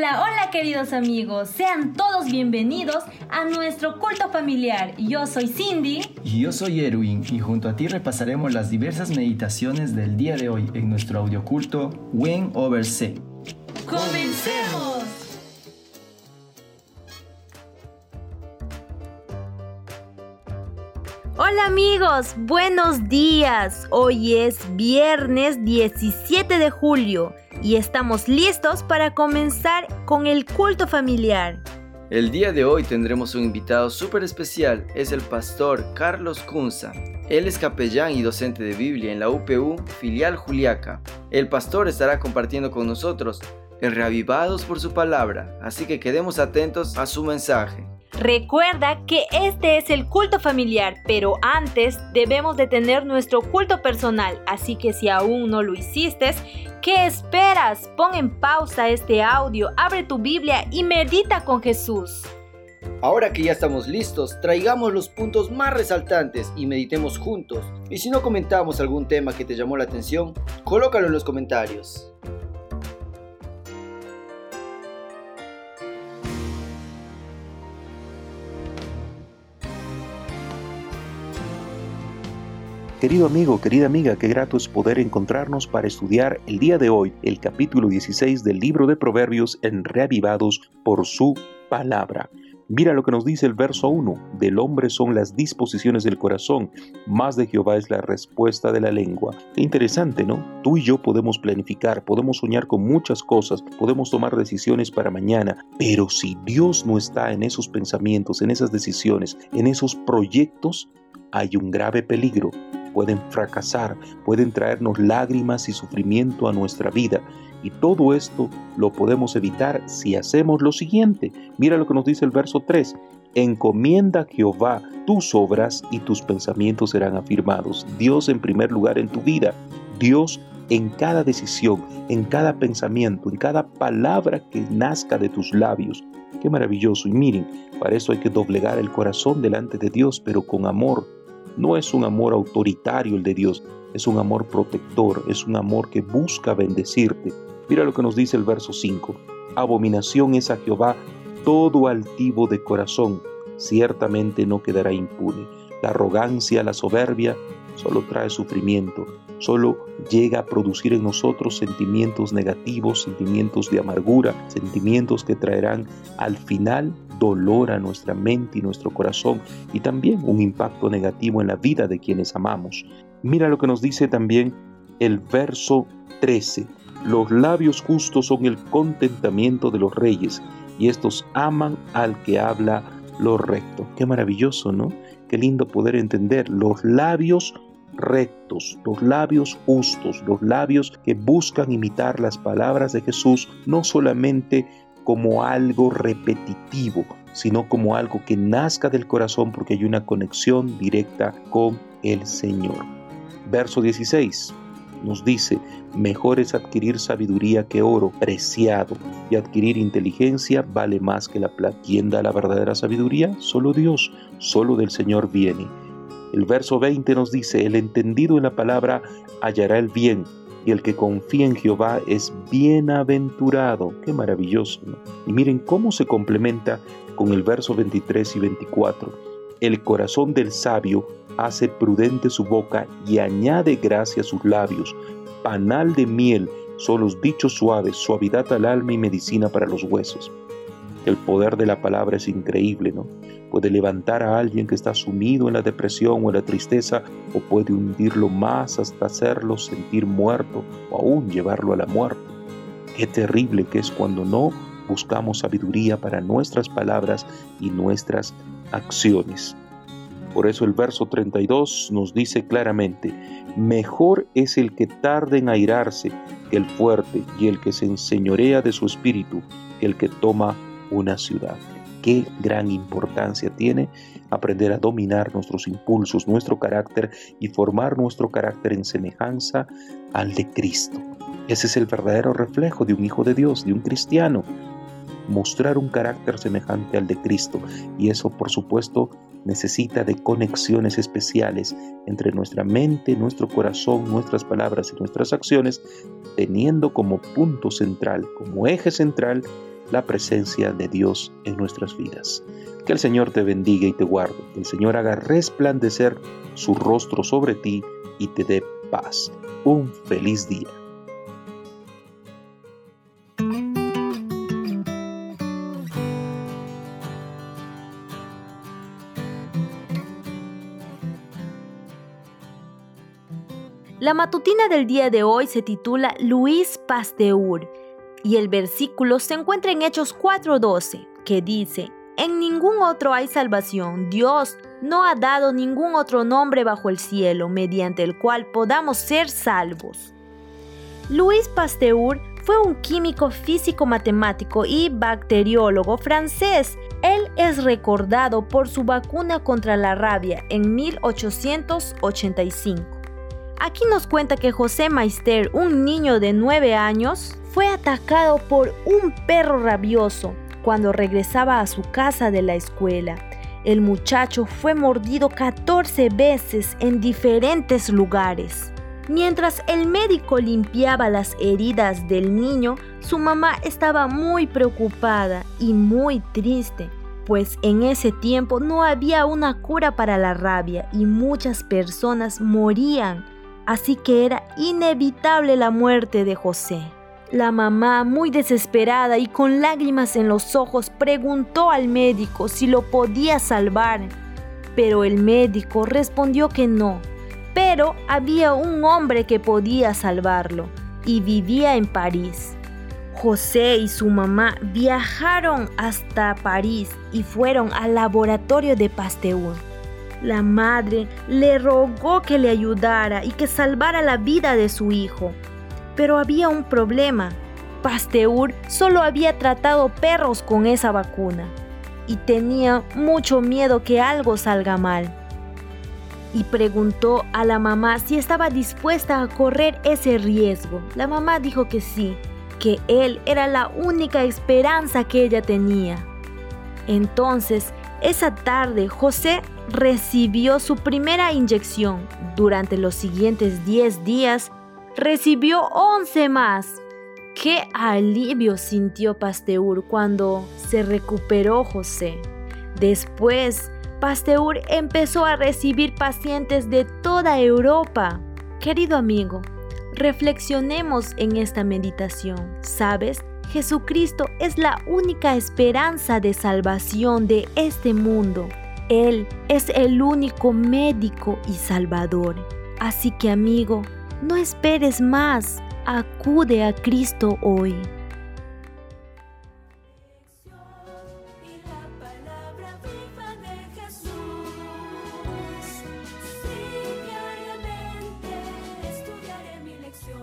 Hola, hola queridos amigos, sean todos bienvenidos a nuestro culto familiar. Yo soy Cindy. Y yo soy Erwin y junto a ti repasaremos las diversas meditaciones del día de hoy en nuestro audioculto Win Over C. ¡Comencemos! Hola amigos, buenos días. Hoy es viernes 17 de julio y estamos listos para comenzar con el culto familiar. El día de hoy tendremos un invitado súper especial, es el pastor Carlos Cunza. Él es capellán y docente de Biblia en la UPU, filial Juliaca. El pastor estará compartiendo con nosotros el reavivados por su palabra, así que quedemos atentos a su mensaje. Recuerda que este es el culto familiar, pero antes debemos de tener nuestro culto personal, así que si aún no lo hiciste, ¿qué esperas? Pon en pausa este audio, abre tu Biblia y medita con Jesús. Ahora que ya estamos listos, traigamos los puntos más resaltantes y meditemos juntos. Y si no comentamos algún tema que te llamó la atención, colócalo en los comentarios. Querido amigo, querida amiga, qué grato es poder encontrarnos para estudiar el día de hoy el capítulo 16 del libro de Proverbios en Reavivados por su palabra. Mira lo que nos dice el verso 1. Del hombre son las disposiciones del corazón, más de Jehová es la respuesta de la lengua. Qué interesante, ¿no? Tú y yo podemos planificar, podemos soñar con muchas cosas, podemos tomar decisiones para mañana, pero si Dios no está en esos pensamientos, en esas decisiones, en esos proyectos, hay un grave peligro pueden fracasar, pueden traernos lágrimas y sufrimiento a nuestra vida. Y todo esto lo podemos evitar si hacemos lo siguiente. Mira lo que nos dice el verso 3. Encomienda a Jehová tus obras y tus pensamientos serán afirmados. Dios en primer lugar en tu vida. Dios en cada decisión, en cada pensamiento, en cada palabra que nazca de tus labios. Qué maravilloso. Y miren, para eso hay que doblegar el corazón delante de Dios, pero con amor, no es un amor autoritario el de Dios, es un amor protector, es un amor que busca bendecirte. Mira lo que nos dice el verso 5. Abominación es a Jehová todo altivo de corazón, ciertamente no quedará impune. La arrogancia, la soberbia, solo trae sufrimiento, solo llega a producir en nosotros sentimientos negativos, sentimientos de amargura, sentimientos que traerán al final dolor a nuestra mente y nuestro corazón y también un impacto negativo en la vida de quienes amamos. Mira lo que nos dice también el verso 13. Los labios justos son el contentamiento de los reyes y estos aman al que habla lo recto. Qué maravilloso, ¿no? Qué lindo poder entender los labios rectos, los labios justos, los labios que buscan imitar las palabras de Jesús, no solamente como algo repetitivo, sino como algo que nazca del corazón porque hay una conexión directa con el Señor. Verso 16 nos dice, mejor es adquirir sabiduría que oro preciado, y adquirir inteligencia vale más que la plata. ¿Quién da la verdadera sabiduría? Solo Dios, solo del Señor viene. El verso 20 nos dice, el entendido en la palabra hallará el bien, y el que confía en Jehová es bienaventurado. Qué maravilloso. Y miren cómo se complementa con el verso 23 y 24. El corazón del sabio hace prudente su boca y añade gracia a sus labios. Panal de miel son los dichos suaves, suavidad al alma y medicina para los huesos. El poder de la palabra es increíble, ¿no? Puede levantar a alguien que está sumido en la depresión o en la tristeza, o puede hundirlo más hasta hacerlo sentir muerto o aún llevarlo a la muerte. Qué terrible que es cuando no buscamos sabiduría para nuestras palabras y nuestras acciones. Por eso el verso 32 nos dice claramente, mejor es el que tarde en airarse que el fuerte y el que se enseñorea de su espíritu que el que toma una ciudad. Qué gran importancia tiene aprender a dominar nuestros impulsos, nuestro carácter y formar nuestro carácter en semejanza al de Cristo. Ese es el verdadero reflejo de un hijo de Dios, de un cristiano. Mostrar un carácter semejante al de Cristo. Y eso, por supuesto, necesita de conexiones especiales entre nuestra mente, nuestro corazón, nuestras palabras y nuestras acciones, teniendo como punto central, como eje central, la presencia de Dios en nuestras vidas. Que el Señor te bendiga y te guarde, que el Señor haga resplandecer su rostro sobre ti y te dé paz. Un feliz día. La matutina del día de hoy se titula Luis Pasteur y el versículo se encuentra en Hechos 4:12, que dice, En ningún otro hay salvación, Dios no ha dado ningún otro nombre bajo el cielo mediante el cual podamos ser salvos. Luis Pasteur fue un químico físico matemático y bacteriólogo francés. Él es recordado por su vacuna contra la rabia en 1885. Aquí nos cuenta que José Maister, un niño de 9 años, fue atacado por un perro rabioso cuando regresaba a su casa de la escuela. El muchacho fue mordido 14 veces en diferentes lugares. Mientras el médico limpiaba las heridas del niño, su mamá estaba muy preocupada y muy triste, pues en ese tiempo no había una cura para la rabia y muchas personas morían así que era inevitable la muerte de José. La mamá, muy desesperada y con lágrimas en los ojos, preguntó al médico si lo podía salvar, pero el médico respondió que no. Pero había un hombre que podía salvarlo y vivía en París. José y su mamá viajaron hasta París y fueron al laboratorio de Pasteur. La madre le rogó que le ayudara y que salvara la vida de su hijo. Pero había un problema. Pasteur solo había tratado perros con esa vacuna y tenía mucho miedo que algo salga mal. Y preguntó a la mamá si estaba dispuesta a correr ese riesgo. La mamá dijo que sí, que él era la única esperanza que ella tenía. Entonces, esa tarde, José recibió su primera inyección. Durante los siguientes 10 días, recibió 11 más. Qué alivio sintió Pasteur cuando se recuperó José. Después, Pasteur empezó a recibir pacientes de toda Europa. Querido amigo, reflexionemos en esta meditación. ¿Sabes? Jesucristo es la única esperanza de salvación de este mundo. Él es el único médico y salvador. Así que amigo, no esperes más, acude a Cristo hoy.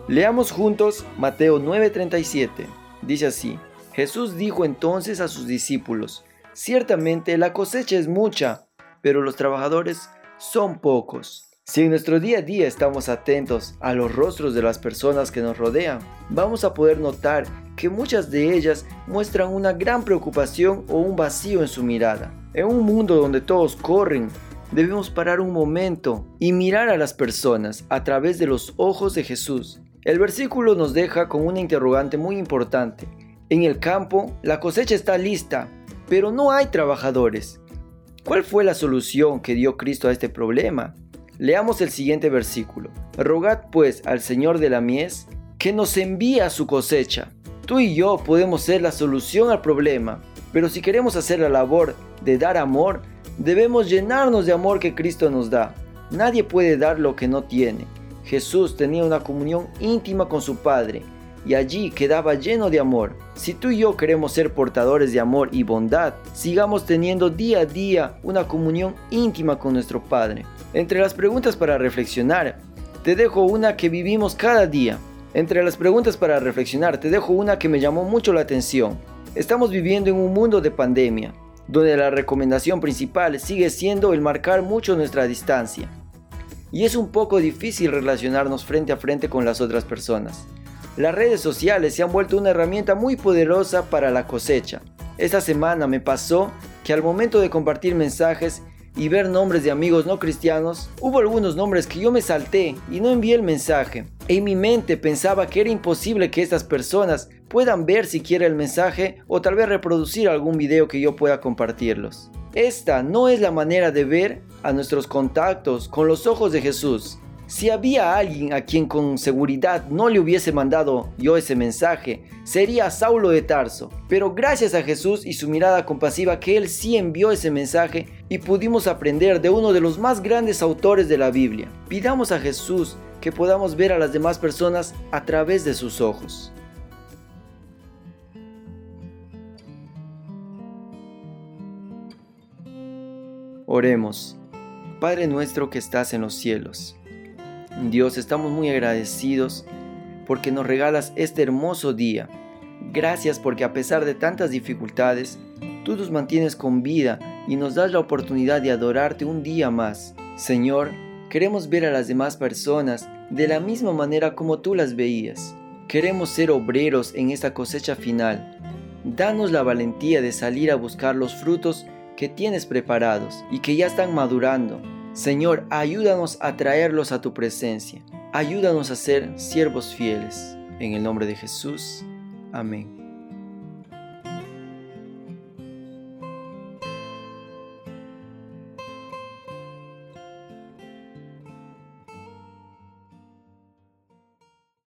Leamos juntos Mateo 9:37. Dice así, Jesús dijo entonces a sus discípulos, Ciertamente la cosecha es mucha, pero los trabajadores son pocos. Si en nuestro día a día estamos atentos a los rostros de las personas que nos rodean, vamos a poder notar que muchas de ellas muestran una gran preocupación o un vacío en su mirada. En un mundo donde todos corren, debemos parar un momento y mirar a las personas a través de los ojos de Jesús. El versículo nos deja con una interrogante muy importante. En el campo, la cosecha está lista, pero no hay trabajadores. ¿Cuál fue la solución que dio Cristo a este problema? Leamos el siguiente versículo. Rogad pues al Señor de la mies que nos envíe a su cosecha. Tú y yo podemos ser la solución al problema, pero si queremos hacer la labor de dar amor, debemos llenarnos de amor que Cristo nos da. Nadie puede dar lo que no tiene. Jesús tenía una comunión íntima con su Padre y allí quedaba lleno de amor. Si tú y yo queremos ser portadores de amor y bondad, sigamos teniendo día a día una comunión íntima con nuestro Padre. Entre las preguntas para reflexionar, te dejo una que vivimos cada día. Entre las preguntas para reflexionar, te dejo una que me llamó mucho la atención. Estamos viviendo en un mundo de pandemia, donde la recomendación principal sigue siendo el marcar mucho nuestra distancia. Y es un poco difícil relacionarnos frente a frente con las otras personas. Las redes sociales se han vuelto una herramienta muy poderosa para la cosecha. Esta semana me pasó que al momento de compartir mensajes y ver nombres de amigos no cristianos, hubo algunos nombres que yo me salté y no envié el mensaje. En mi mente pensaba que era imposible que estas personas puedan ver siquiera el mensaje o tal vez reproducir algún video que yo pueda compartirlos. Esta no es la manera de ver a nuestros contactos con los ojos de Jesús. Si había alguien a quien con seguridad no le hubiese mandado yo ese mensaje, sería Saulo de Tarso. Pero gracias a Jesús y su mirada compasiva que él sí envió ese mensaje y pudimos aprender de uno de los más grandes autores de la Biblia. Pidamos a Jesús que podamos ver a las demás personas a través de sus ojos. Oremos. Padre nuestro que estás en los cielos Dios, estamos muy agradecidos porque nos regalas este hermoso día. Gracias porque a pesar de tantas dificultades, tú nos mantienes con vida y nos das la oportunidad de adorarte un día más. Señor, queremos ver a las demás personas de la misma manera como tú las veías. Queremos ser obreros en esta cosecha final. Danos la valentía de salir a buscar los frutos que tienes preparados y que ya están madurando Señor, ayúdanos a traerlos a tu presencia. Ayúdanos a ser siervos fieles. En el nombre de Jesús. Amén.